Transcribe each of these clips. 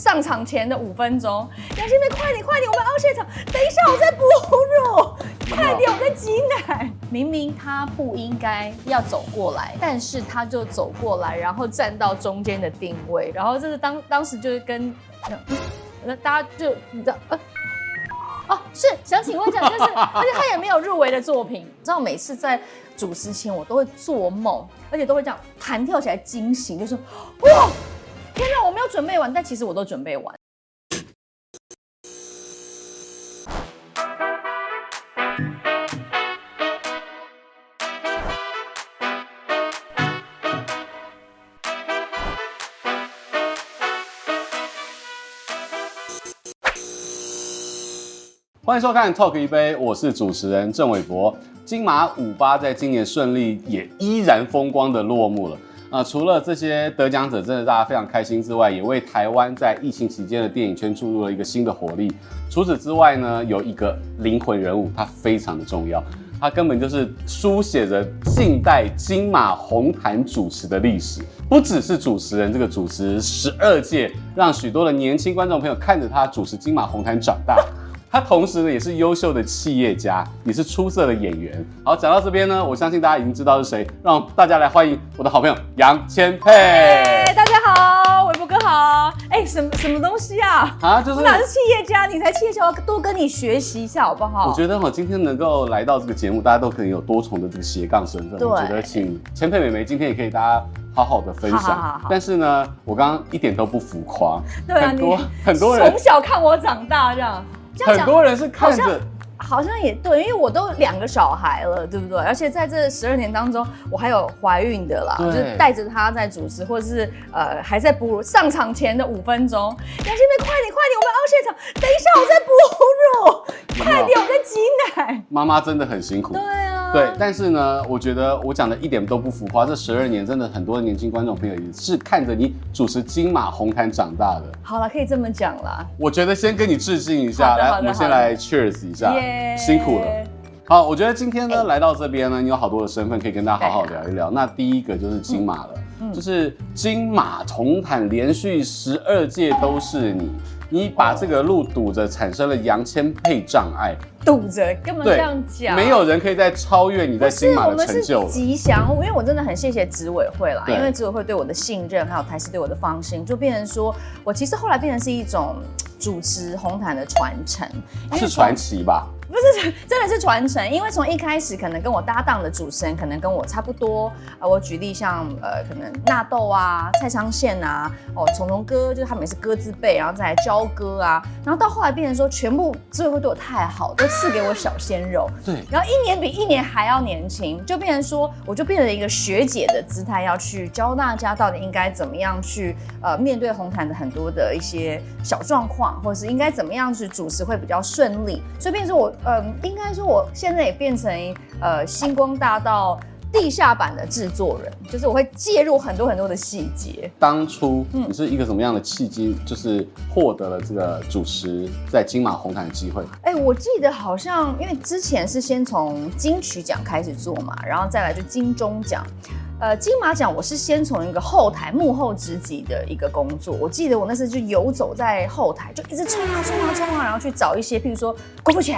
上场前的五分钟，杨千霈，快点快点，我们凹现场，等一下我在哺乳，快点我在挤奶。明明他不应该要走过来，但是他就走过来，然后站到中间的定位，然后这是当当时就是跟那、大家就你知道呃哦是想请问一下，就是而且他也没有入围的作品，你知道每次在主持前我都会做梦，而且都会这样弹跳起来惊醒，就是哇。天哪，我没有准备完，但其实我都准备完。欢迎收看《Talk 一杯》，我是主持人郑伟博。金马五八在今年顺利，也依然风光的落幕了。啊、除了这些得奖者真的大家非常开心之外，也为台湾在疫情期间的电影圈注入了一个新的活力。除此之外呢，有一个灵魂人物，他非常的重要，他根本就是书写着近代金马红毯主持的历史。不只是主持人，这个主持十二届，让许多的年轻观众朋友看着他主持金马红毯长大。他同时呢也是优秀的企业家，也是出色的演员。好，讲到这边呢，我相信大家已经知道是谁，让大家来欢迎我的好朋友杨千霈。Hey, 大家好，伟博哥好。哎、欸，什么什么东西啊？啊，就是我哪是企业家？你才企业家，我要多跟你学习一下好不好？我觉得哈，今天能够来到这个节目，大家都可能有多重的这个斜杠身份。对，我觉得请千霈美眉今天也可以大家好好的分享。好好好好，但是呢，我刚刚一点都不浮夸。对啊，很多很多人从小看我长大这样。很多人是看着，好像也对，因为我都两个小孩了，对不对？而且在这十二年当中，我还有怀孕的啦，就是带着他在主持，或者是呃还在哺乳。上场前的五分钟，杨千霈，快点快点，我们凹现场，等一下我在哺乳，快点我在挤奶。妈妈真的很辛苦。对啊。对，但是呢，我觉得我讲的一点都不浮夸。这十二年真的很多的年轻观众朋友也是看着你主持金马红毯长大的。好了，可以这么讲了。我觉得先跟你致敬一下，来，我们先来 cheers 一下，yeah、辛苦了。好，我觉得今天呢、欸、来到这边呢，你有好多的身份可以跟大家好好聊一聊。那第一个就是金马了，嗯、就是金马红毯连续十二届都是你。你把这个路堵着，产生了杨千配障碍。堵着，根本这样讲，没有人可以再超越你在金马的成就了。吉祥，因为我真的很谢谢执委会啦，因为执委会对我的信任，还有台视对我的放心，就变成说我其实后来变成是一种主持红毯的传承，是传奇吧？不是，真的是传承，因为从一开始可能跟我搭档的主持人可能跟我差不多，呃，我举例像呃，可能纳豆啊、蔡昌宪啊，哦，虫虫哥就是他们也是哥字辈，然后再来焦哥啊，然后到后来变成说全部执委会对我太好，都赐给我小鲜肉，对，然后一年比一年还要年轻，就变成说我就变成一个学姐的姿态，要去教大家到底应该怎么样去呃面对红毯的很多的一些小状况，或者是应该怎么样去主持会比较顺利，所以变成说我。嗯，应该说我现在也变成呃星光大道地下版的制作人，就是我会介入很多很多的细节。当初你是一个什么样的契机，就是获得了这个主持在金马红毯的机会？哎、欸，我记得好像因为之前是先从金曲奖开始做嘛，然后再来就金钟奖。呃，金马奖我是先从一个后台幕后直击的一个工作，我记得我那时候就游走在后台，就一直冲啊冲啊冲啊，然后去找一些，譬如说郭富城、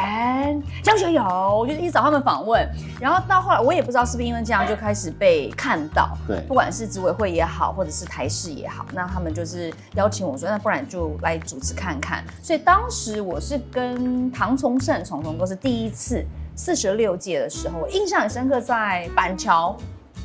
张学友，我就一直找他们访问。然后到后来，我也不知道是不是因为这样，就开始被看到。对，不管是执委会也好，或者是台视也好，那他们就是邀请我说，那不然就来主持看看。所以当时我是跟唐从圣、虫虫哥是第一次四十六届的时候，我印象很深刻，在板桥。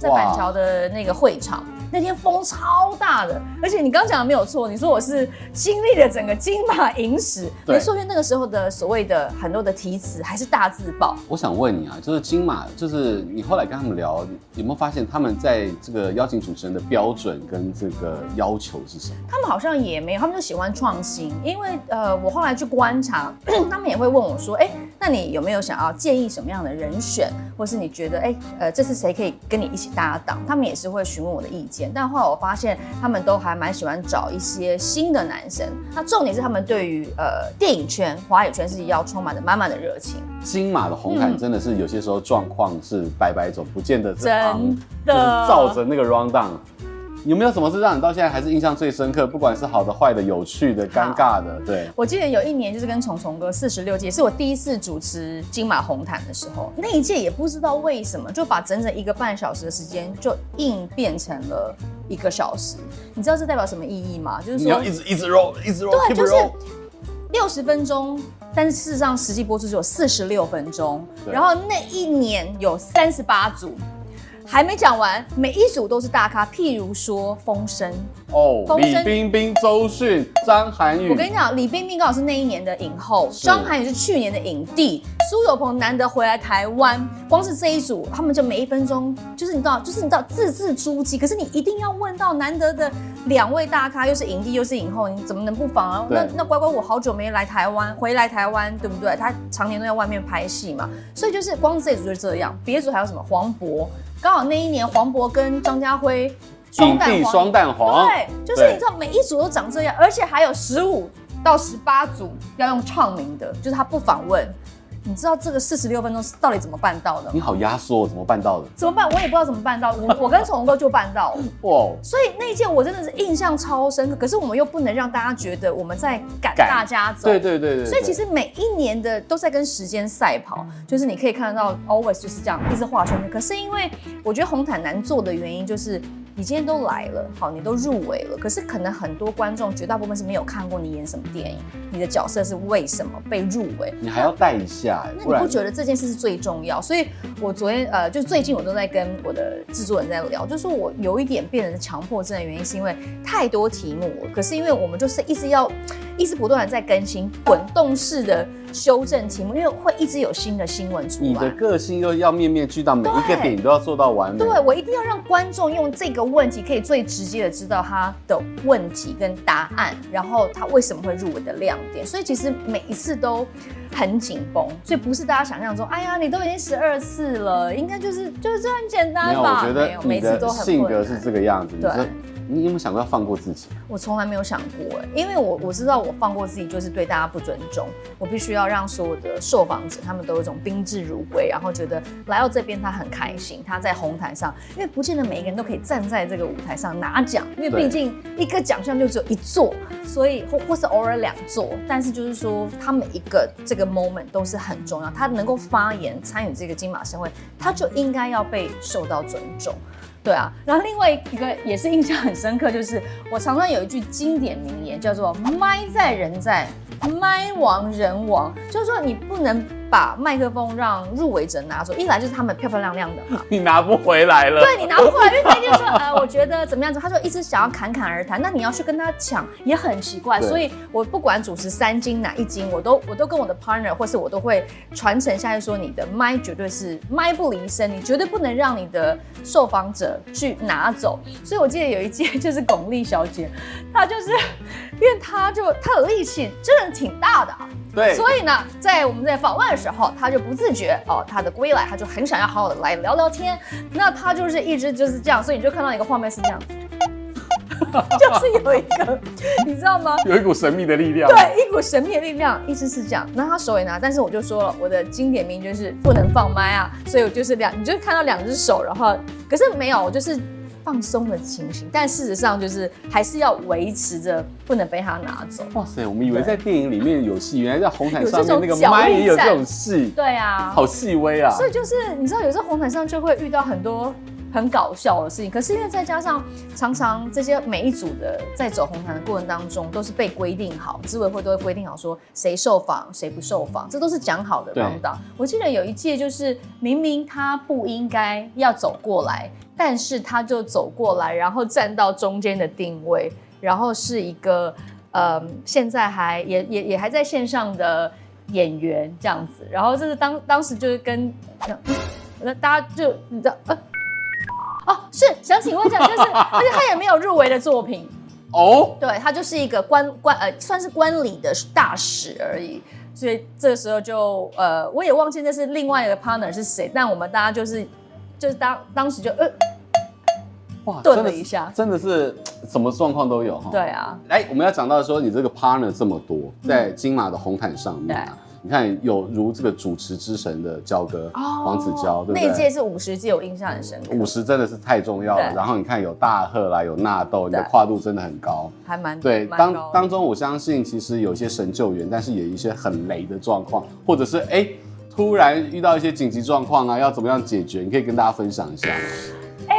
在板桥的那个会场，那天风超大的，而且你刚讲的没有错，你说我是经历了整个金马影史，没错，因为那个时候的所谓的很多的题词还是大字报。我想问你啊，就是金马，就是你后来跟他们聊，有没有发现他们在这个邀请主持人的标准跟这个要求是什么？他们好像也没有，他们就喜欢创新。因为呃，我后来去观察，他们也会问我说，哎、欸，那你有没有想要建议什么样的人选，或是你觉得，哎、欸，呃，这次谁可以跟你一起？搭档，他们也是会询问我的意见，但后来我发现他们都还蛮喜欢找一些新的男生。那重点是他们对于呃电影圈、华语圈是要充满着满满的热情。金马的红毯真的是有些时候状况是百百种，不见得是真的就是照着那个 rundown。有没有什么是让你到现在还是印象最深刻？不管是好的、坏的、有趣的、尴尬的，对。我记得有一年就是跟虫虫哥四十六届，是我第一次主持金马红毯的时候，那一届也不知道为什么就把整整一个半小时的时间就硬变成了一个小时。你知道这代表什么意义吗？就是说你要一直一直 roll，一直 roll，对，就是六十分钟，但是事实上实际播出只有四十六分钟。然后那一年有三十八组。还没讲完，每一组都是大咖，譬如说风声。哦，李冰冰、周迅、张涵予。我跟你讲，李冰冰刚好是那一年的影后，张涵予是去年的影帝，苏有朋难得回来台湾，光是这一组，他们就每一分钟，就是你知道，就是你知道字字珠玑。可是你一定要问到难得的两位大咖，又是影帝又是影后，你怎么能不访啊？那那乖乖，我好久没来台湾，回来台湾，对不对？他常年都在外面拍戏嘛，所以就是光是这组就是这样。别组还有什么黄渤？刚好那一年，黄渤跟张家辉双蛋黄，双蛋黄，对，就是你知道每一组都长这样，而且还有十五到十八组要用唱名的，就是他不访问。你知道这个四十六分钟是到底怎么办到的？你好压缩，怎么办到的？怎么办？我也不知道怎么办到。我我跟虫哥就办到了。哇！所以那一件我真的是印象超深刻。可是我们又不能让大家觉得我们在赶大家走。对对对对。所以其实每一年的都在跟时间赛跑，就是你可以看得到，always 就是这样一直画圈圈。可是因为我觉得红毯难做的原因就是。你今天都来了，好，你都入围了，可是可能很多观众绝大部分是没有看过你演什么电影，你的角色是为什么被入围，你还要带一下，那你不觉得这件事是最重要？所以我昨天呃，就最近我都在跟我的制作人在聊，就是说我有一点变成强迫症的原因，是因为太多题目了，可是因为我们就是一直要。一直不断的在更新滚动式的修正题目，因为会一直有新的新闻出来。你的个性又要面面俱到，每一个点都要做到完美。对，我一定要让观众用这个问题可以最直接的知道他的问题跟答案，然后他为什么会入围的亮点。所以其实每一次都很紧绷，所以不是大家想象中，哎呀，你都已经十二次了，应该就是就是这很简单吧？没有，我觉得每次都很性格是这个样子。对。你有没有想过要放过自己？我从来没有想过哎，因为我我知道我放过自己就是对大家不尊重。我必须要让所有的受访者他们都有一种宾至如归，然后觉得来到这边他很开心。他在红毯上，因为不见得每一个人都可以站在这个舞台上拿奖，因为毕竟一个奖项就只有一座，所以或或是偶尔两座。但是就是说，他每一个这个 moment 都是很重要。他能够发言参与这个金马盛会，他就应该要被受到尊重。对啊，然后另外一个也是印象很深刻，就是我常常有一句经典名言，叫做“麦在人在，麦亡人亡”，就是说你不能。把麦克风让入围者拿走，一来就是他们漂漂亮亮的嘛，你拿不回来了。对，你拿不回来，因为他就说，呃，我觉得怎么样子，他说一直想要侃侃而谈，那你要去跟他抢也很奇怪。所以我不管主持三金哪一金，我都我都跟我的 partner 或是我都会传承下去，说你的麦绝对是麦不离身，你绝对不能让你的受访者去拿走。所以我记得有一届就是巩俐小姐，她就是因为他就他的力气真的挺大的。对，所以呢，在我们在访问的时候，他就不自觉哦，他的归来，他就很想要好好的来聊聊天。那他就是一直就是这样，所以你就看到一个画面是这样，就是有一个，你知道吗？有一股神秘的力量。对，一股神秘的力量，一直是这样。那他手也拿，但是我就说了，我的经典名就是不能放麦啊，所以我就是两，你就看到两只手，然后可是没有，我就是。放松的情形，但事实上就是还是要维持着，不能被他拿走。哇塞，我们以为在电影里面有戏，原来在红毯上面那个麦也有这种戏。对啊，好细微啊。所以就是你知道，有时候红毯上就会遇到很多很搞笑的事情。可是因为再加上常常这些每一组的在走红毯的过程当中，都是被规定好，执委会都会规定好说谁受访谁不受访，这都是讲好的。对。我记得有一届就是明明他不应该要走过来。但是他就走过来，然后站到中间的定位，然后是一个呃，现在还也也也还在线上的演员这样子，然后这是当当时就是跟那、嗯、大家就你知道呃哦是想请问一下，就是 而且他也没有入围的作品。哦，对他就是一个观观呃算是观礼的大使而已，所以这个时候就呃我也忘记那是另外一个 partner 是谁，但我们大家就是就是当当时就呃。哇，顿了一下，真的是什么状况都有哈。对啊，哎，我们要讲到说你这个 partner 这么多，在金马的红毯上面啊，你看有如这个主持之神的焦哥、哦、黄子佼，对不对？那一届是五十届，我印象很深刻。五十真的是太重要了。然后你看有大贺啦，有纳豆，你的跨度真的很高，还蛮对。当当中我相信其实有些神救援，但是也有一些很雷的状况，或者是哎突然遇到一些紧急状况啊，要怎么样解决？你可以跟大家分享一下。哎，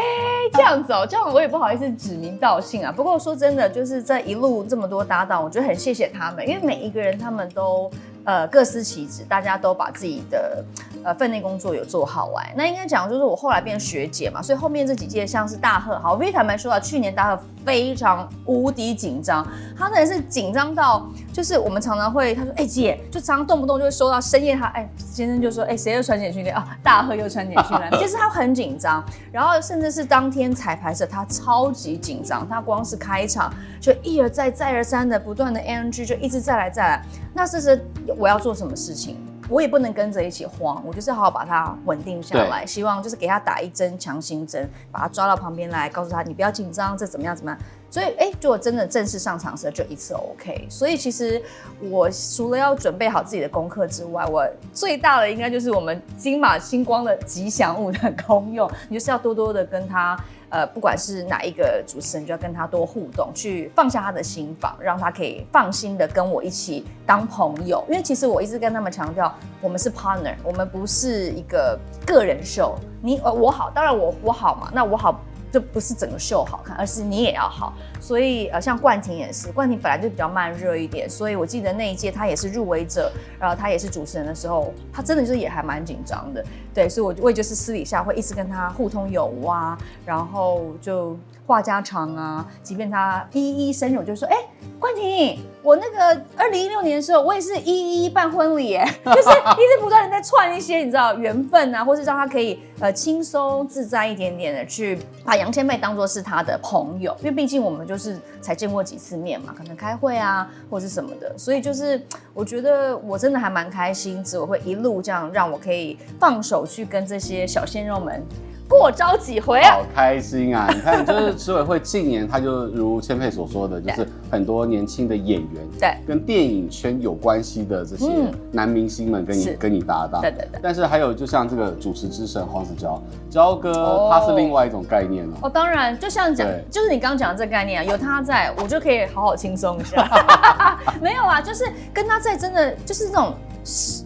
这样子哦，这样我也不好意思指名道姓啊。不过说真的，就是这一路这么多搭档，我觉得很谢谢他们，因为每一个人他们都。呃，各司其职，大家都把自己的呃分内工作有做好完。那应该讲就是我后来变学姐嘛，所以后面这几届像是大贺，好，我必须坦白说啊，去年大贺非常无敌紧张，他真的是紧张到就是我们常常会他说，哎、姐，就常常动不动就会收到深夜他哎、先生就说，哎、谁又传简讯来啊？大贺又传简讯来，其实他很紧张，然后甚至是当天彩排时他超级紧张，他光是开场就一而再再而三的不断的 NG 就一直再来再来，那事实。我要做什么事情，我也不能跟着一起慌，我就是好好把它稳定下来。希望就是给他打一针强心针，把他抓到旁边来，告诉他你不要紧张，这怎么样怎么样。所以，哎、欸，就我真的正式上场时就一次 OK。所以，其实我除了要准备好自己的功课之外，我最大的应该就是我们金马星光的吉祥物的功用，你就是要多多的跟他。呃，不管是哪一个主持人，就要跟他多互动，去放下他的心房，让他可以放心的跟我一起当朋友。因为其实我一直跟他们强调，我们是 partner，我们不是一个个人秀。你呃我好，当然我我好嘛，那我好。这不是整个秀好看，而是你也要好。所以呃，像冠廷也是，冠廷本来就比较慢热一点，所以我记得那一届他也是入围者，然后他也是主持人的时候，他真的就是也还蛮紧张的。对，所以我我也就是私底下会一直跟他互通有无啊，然后就话家常啊，即便他一一生日，我就说，哎，冠廷，我那个二零一六年的时候，我也是一一办婚礼，就是一直不断的在串一些你知道缘分啊，或是让他可以呃轻松自在一点点的去把杨千霈当做是他的朋友，因为毕竟我们就是才见过几次面嘛，可能开会啊或是什么的，所以就是我觉得我真的还蛮开心，只我会一路这样让我可以放手去跟这些小鲜肉们。过招几回啊？好开心啊！你看，就是执委会近年，他就如千佩所说的，就是很多年轻的演员，对，跟电影圈有关系的这些男明星们跟你跟你搭档，对对对。但是还有，就像这个主持之神黄子佼，佼哥他是另外一种概念哦。哦，当然，就像讲，就是你刚刚讲的这个概念啊，有他在我就可以好好轻松一下。没有啊，就是跟他在，真的就是那种。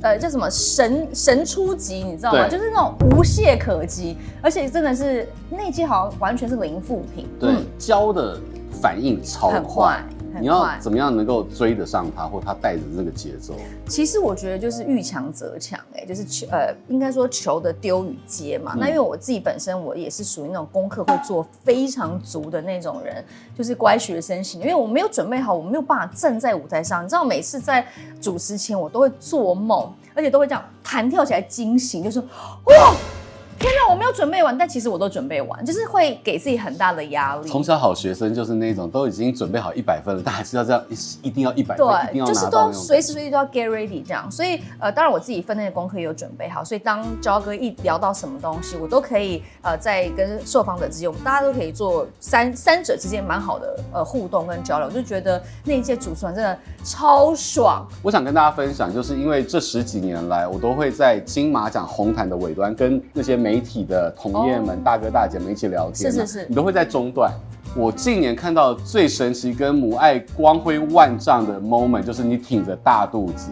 呃，叫什么神神出级，你知道吗？就是那种无懈可击，而且真的是那季好像完全是零负评。对，胶、嗯、的反应超快。你要怎么样能够追得上他，或他带着这个节奏？其实我觉得就是遇强则强，哎，就是球，呃，应该说球的丢与接嘛。嗯、那因为我自己本身我也是属于那种功课会做非常足的那种人，就是乖学生型。因为我没有准备好，我没有办法站在舞台上。你知道，每次在主持前，我都会做梦，而且都会这样弹跳起来惊醒，就说哇。天哪，我没有准备完，但其实我都准备完，就是会给自己很大的压力。从小好学生就是那种都已经准备好一百分了，但还是要这样，一一定要一百分，对，就是都随时随地都要 get ready 这样。所以呃，当然我自己分内的功课也有准备好，所以当焦哥一聊到什么东西，我都可以呃在跟受访者之间，我们大家都可以做三三者之间蛮好的呃互动跟交流，我就觉得那一届主持人真的超爽。我想跟大家分享，就是因为这十几年来，我都会在金马奖红毯的尾端跟那些。媒体的同业们、oh, 大哥大姐们一起聊天，是是是，你都会在中断。我近年看到最神奇跟母爱光辉万丈的 moment，就是你挺着大肚子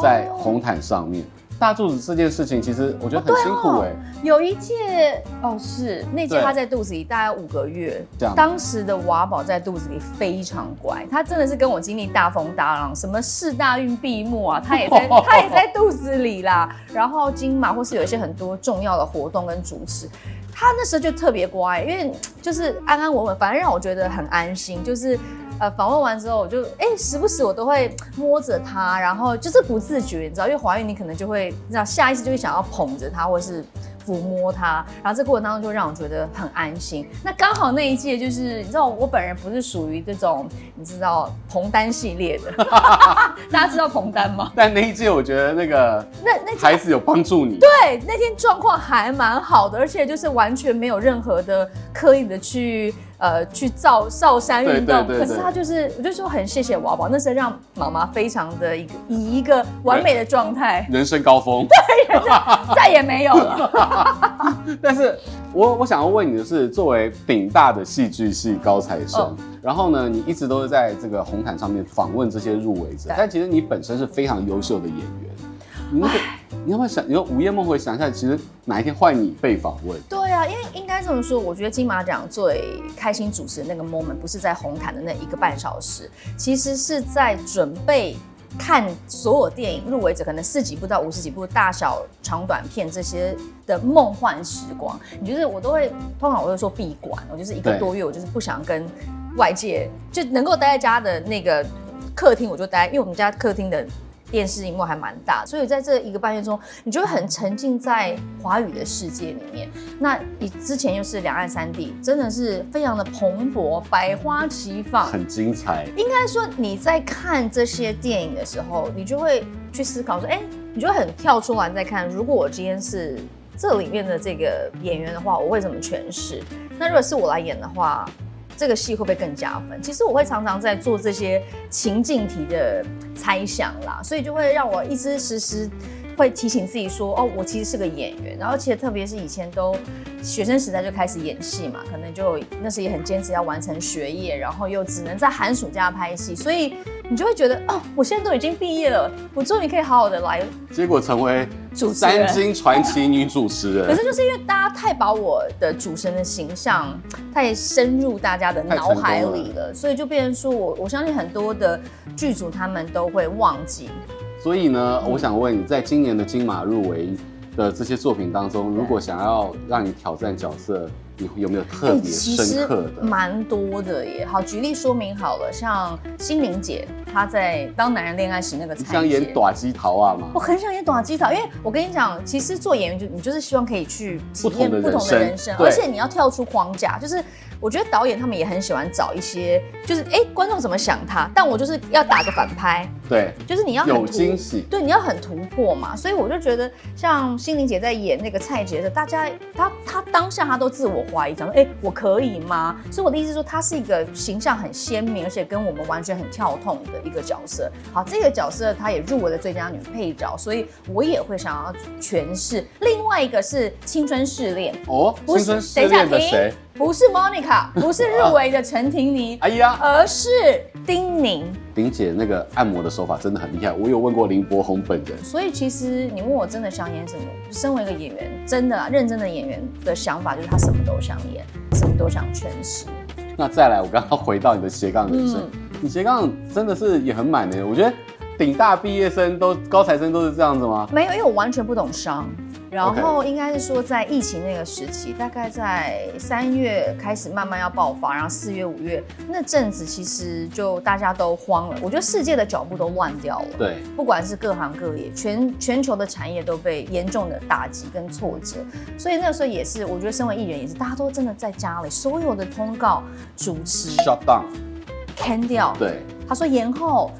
在红毯上面。Oh. 大肚子这件事情，其实我觉得很辛苦哎、欸哦。有一届哦，是那届他在肚子里大概五个月，这样。当时的娃宝在肚子里非常乖，他真的是跟我经历大风大浪，什么四大运闭幕啊，他也在 他也在肚子里啦。然后金马或是有一些很多重要的活动跟主持，他那时候就特别乖，因为就是安安稳稳，反正让我觉得很安心，就是。呃，访问完之后，我就哎、欸，时不时我都会摸着它，然后就是不自觉，你知道，因为怀孕你可能就会，你知道，下意识就会想要捧着它，或是抚摸它，然后这过程当中就让我觉得很安心。那刚好那一届就是你知道我本人不是属于这种你知道彭丹系列的，大家知道彭丹吗？但那一届我觉得那个那那孩子有帮助你，对，那天状况还蛮好的，而且就是完全没有任何的刻意的去。呃，去造少山运动，可是他就是，我就说很谢谢娃娃，那时候让妈妈非常的一个以一个完美的状态，人生高峰，对，再也没有了。但是我我想要问你的是，作为顶大的戏剧系高材生，哦、然后呢，你一直都是在这个红毯上面访问这些入围者，但其实你本身是非常优秀的演员，你那个。你要不要想？你说午夜梦回想一下，其实哪一天换你被访问？对啊，因为应该这么说，我觉得金马奖最开心主持的那个 moment 不是在红毯的那一个半小时，其实是在准备看所有电影入围者可能四几部到五十几部大小长短片这些的梦幻时光。你就是我都会通常我会说闭馆，我就是一个多月，我就是不想跟外界就能够待在家的那个客厅，我就待，因为我们家客厅的。电视荧幕还蛮大，所以在这一个半月中，你就会很沉浸在华语的世界里面。那你之前又是两岸三地，真的是非常的蓬勃，百花齐放，很精彩。应该说你在看这些电影的时候，你就会去思考说，哎，你就会很跳出来再看，如果我今天是这里面的这个演员的话，我会怎么诠释？那如果是我来演的话，这个戏会不会更加分？其实我会常常在做这些情境题的猜想啦，所以就会让我一直时时会提醒自己说：哦，我其实是个演员。然后，而且特别是以前都学生时代就开始演戏嘛，可能就那时也很坚持要完成学业，然后又只能在寒暑假拍戏，所以。你就会觉得哦，我现在都已经毕业了，我终于可以好好的来。结果成为三金传奇女主持人。可是就是因为大家太把我的主持人的形象太深入大家的脑海里了，了所以就变成说我我相信很多的剧组他们都会忘记。所以呢，我想问你在今年的金马入围的这些作品当中，如果想要让你挑战角色。你有没有特别深刻的？蛮多的耶。好，举例说明好了，像心灵姐，她在《当男人恋爱时》那个，想演短机桃啊吗？我很想演短机桃，因为我跟你讲，其实做演员就你就是希望可以去体验不同的人生，而且你要跳出框架，就是。我觉得导演他们也很喜欢找一些，就是哎，观众怎么想他，但我就是要打个反拍，对，就是你要有惊喜，对，你要很突破嘛。所以我就觉得，像心灵姐在演那个蔡洁的，大家她她当下她都自我怀疑，讲说哎，我可以吗？所以我的意思是说，她是一个形象很鲜明，而且跟我们完全很跳痛的一个角色。好，这个角色她也入围了最佳女配角，所以我也会想要诠释。另外一个是青春试炼哦，青春试炼的谁？不是 Monica，不是入围的陈婷妮，哎呀，而是丁宁。丁姐那个按摩的手法真的很厉害，我有问过林柏宏本人。所以其实你问我真的想演什么，身为一个演员，真的、啊、认真的演员的想法就是他什么都想演，什么都想诠释。那再来，我刚刚回到你的斜杠人生，嗯、你斜杠真的是也很满的。我觉得顶大毕业生都高材生都是这样子吗？没有，因为我完全不懂商。然后应该是说，在疫情那个时期，大概在三月开始慢慢要爆发，然后四月、五月那阵子，其实就大家都慌了。我觉得世界的脚步都乱掉了。对，不管是各行各业，全全球的产业都被严重的打击跟挫折。所以那个时候也是，我觉得身为艺人也是，大家都真的在家里，所有的通告、主持 shut down，can 掉。对，他说延后。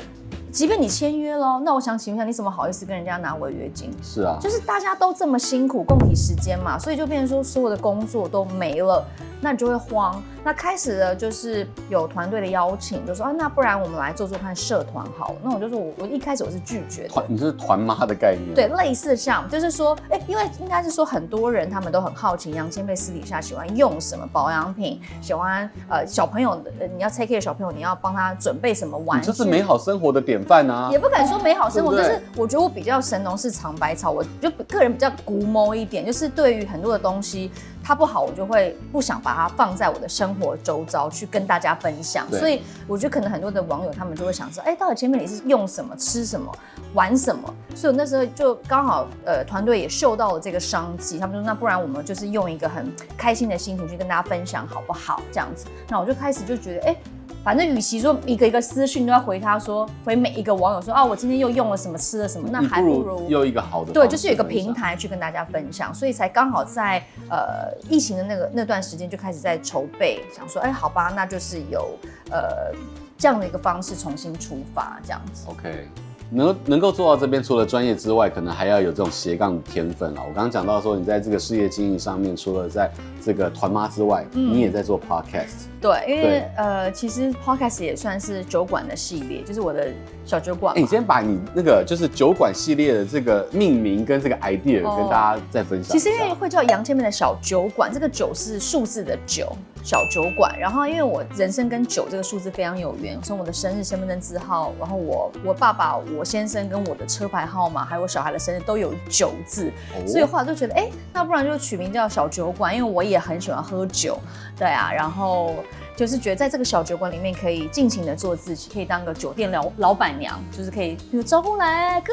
即便你签约了，那我想请问一下，你怎么好意思跟人家拿违约金？是啊，就是大家都这么辛苦，共体时间嘛，所以就变成说所有的工作都没了，那你就会慌。那开始了，就是有团队的邀请，就说啊，那不然我们来做做看社团好了。那我就说我我一开始我是拒绝的。团，你是团妈的概念？对，类似像，就是说，哎、欸，因为应该是说很多人他们都很好奇杨千霈私底下喜欢用什么保养品，喜欢呃小朋友，呃你要 take care 小朋友，你要帮他准备什么玩具？这是美好生活的典范啊！也不敢说美好生活，就是我觉得我比较神农氏尝百草，我就个人比较龟毛一点，就是对于很多的东西。它不好，我就会不想把它放在我的生活周遭去跟大家分享。所以我觉得可能很多的网友他们就会想说，哎，到底前面你是用什么、吃什么、玩什么？所以我那时候就刚好呃团队也嗅到了这个商机，他们说那不然我们就是用一个很开心的心情去跟大家分享好不好？这样子，那我就开始就觉得哎。反正与其说一个一个私讯都要回他说，回每一个网友说啊，我今天又用了什么，吃了什么，那还不如又一个好的，对，就是有一个平台去跟大家分享，所以才刚好在呃疫情的那个那段时间就开始在筹备，想说，哎，好吧，那就是有呃这样的一个方式重新出发这样子。OK。能能够做到这边，除了专业之外，可能还要有这种斜杠的天分了。我刚刚讲到说，你在这个事业经营上面，除了在这个团妈之外，嗯、你也在做 podcast。对，因为呃，其实 podcast 也算是酒馆的系列，就是我的小酒馆。你先把你那个就是酒馆系列的这个命名跟这个 idea、哦、跟大家再分享。其实因为会叫杨千面的小酒馆，这个酒是数字的酒，小酒馆。然后因为我人生跟酒这个数字非常有缘，从我的生日、身份证字号，然后我我爸爸、我先生跟我的车牌号码，还有我小孩的生日都有酒字，哦、所以后来就觉得，哎，那不然就取名叫小酒馆，因为我也很喜欢喝酒，对啊，然后。就是觉得在这个小酒馆里面可以尽情的做自己，可以当个酒店老老板娘，就是可以比如招呼来哥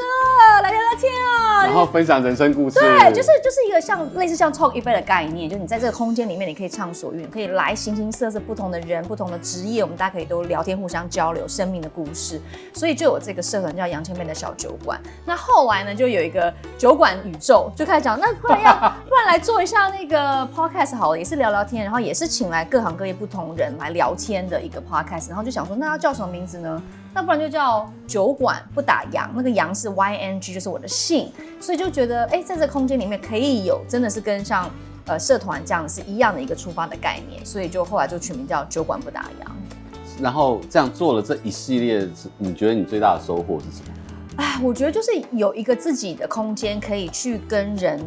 来聊聊天啊，然后分享人生故事。对，就是就是一个像类似像 talk 一杯的概念，就是你在这个空间里面，你可以畅所欲，可以来形形色色不同的人、不同的职业，我们大家可以都聊天，互相交流生命的故事。所以就有这个社团叫杨千妹的小酒馆。那后来呢，就有一个酒馆宇宙，就开始讲，那不然要不然来做一下那个 podcast 好了，也是聊聊天，然后也是请来各行各业不同人。来聊天的一个 podcast，然后就想说，那要叫什么名字呢？那不然就叫酒馆不打烊，那个烊是 Y N G，就是我的姓，所以就觉得，哎，在这空间里面可以有，真的是跟像呃社团这样是一样的一个出发的概念，所以就后来就取名叫酒馆不打烊。然后这样做了这一系列，你觉得你最大的收获是什么？哎，我觉得就是有一个自己的空间，可以去跟人。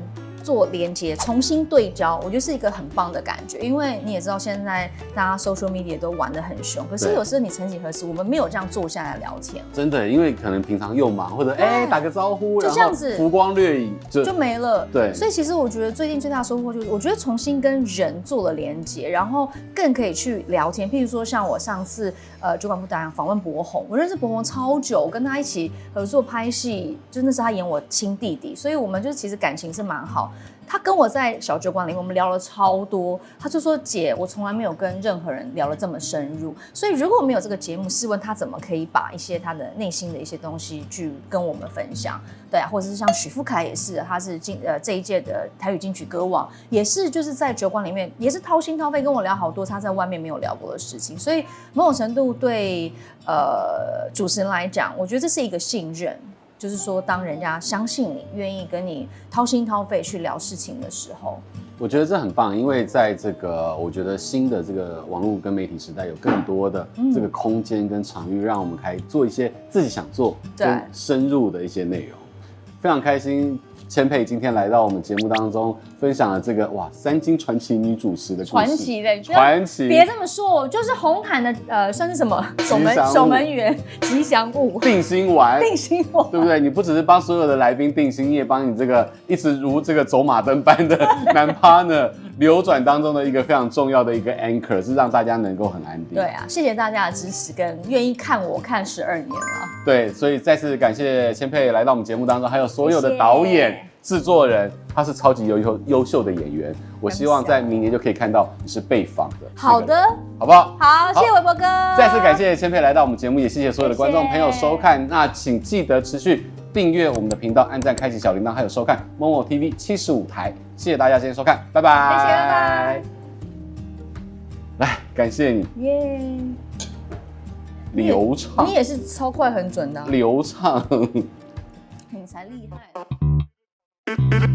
做连接，重新对焦，我觉得是一个很棒的感觉。因为你也知道，现在大家 social media 都玩得很凶，可是有时候你曾几何时，我们没有这样坐下来聊天。真的，因为可能平常又忙，或者哎、欸、打个招呼，就这样子，浮光掠影就就没了。对，所以其实我觉得最近最大的收获就是，我觉得重新跟人做了连接，然后更可以去聊天。譬如说，像我上次呃主管部打烊访问博宏，我认识博宏超久，我跟他一起合作拍戏，就那是他演我亲弟弟，所以我们就其实感情是蛮好。他跟我在小酒馆里面，我们聊了超多。他就说：“姐，我从来没有跟任何人聊得这么深入。所以如果没有这个节目，试问他怎么可以把一些他的内心的一些东西去跟我们分享？对啊，或者是像许富凯也是，他是金呃这一届的台语金曲歌王，也是就是在酒馆里面也是掏心掏肺跟我聊好多他在外面没有聊过的事情。所以某种程度对呃主持人来讲，我觉得这是一个信任。”就是说，当人家相信你，愿意跟你掏心掏肺去聊事情的时候，我觉得这很棒。因为在这个，我觉得新的这个网络跟媒体时代，有更多的这个空间跟场域，让我们可以做一些自己想做、更深入的一些内容。非常开心。千佩今天来到我们节目当中，分享了这个哇三金传奇女主持的传奇的传奇，别这么说，就是红毯的呃算是什么守门守门员吉祥物定心丸定心丸，对不对？你不只是帮所有的来宾定心，你也帮你这个一直如这个走马灯般的 男 partner 流转当中的一个非常重要的一个 anchor，是让大家能够很安定。对啊，谢谢大家的支持跟愿意看我看十二年了。对，所以再次感谢千佩来到我们节目当中，还有所有的导演。谢谢制作人，他是超级优秀优秀的演员，我希望在明年就可以看到你是被访的。好的，好不好？好，谢谢韦伯哥。再次感谢千沛来到我们节目，也谢谢所有的观众朋友收看。那请记得持续订阅我们的频道，按赞、开启小铃铛，还有收看 MOMO TV 七十五台。谢谢大家今天收看，拜拜。谢谢，拜拜。来，感谢你。耶。流畅。你也是超快很准的。流畅。你才厉害。It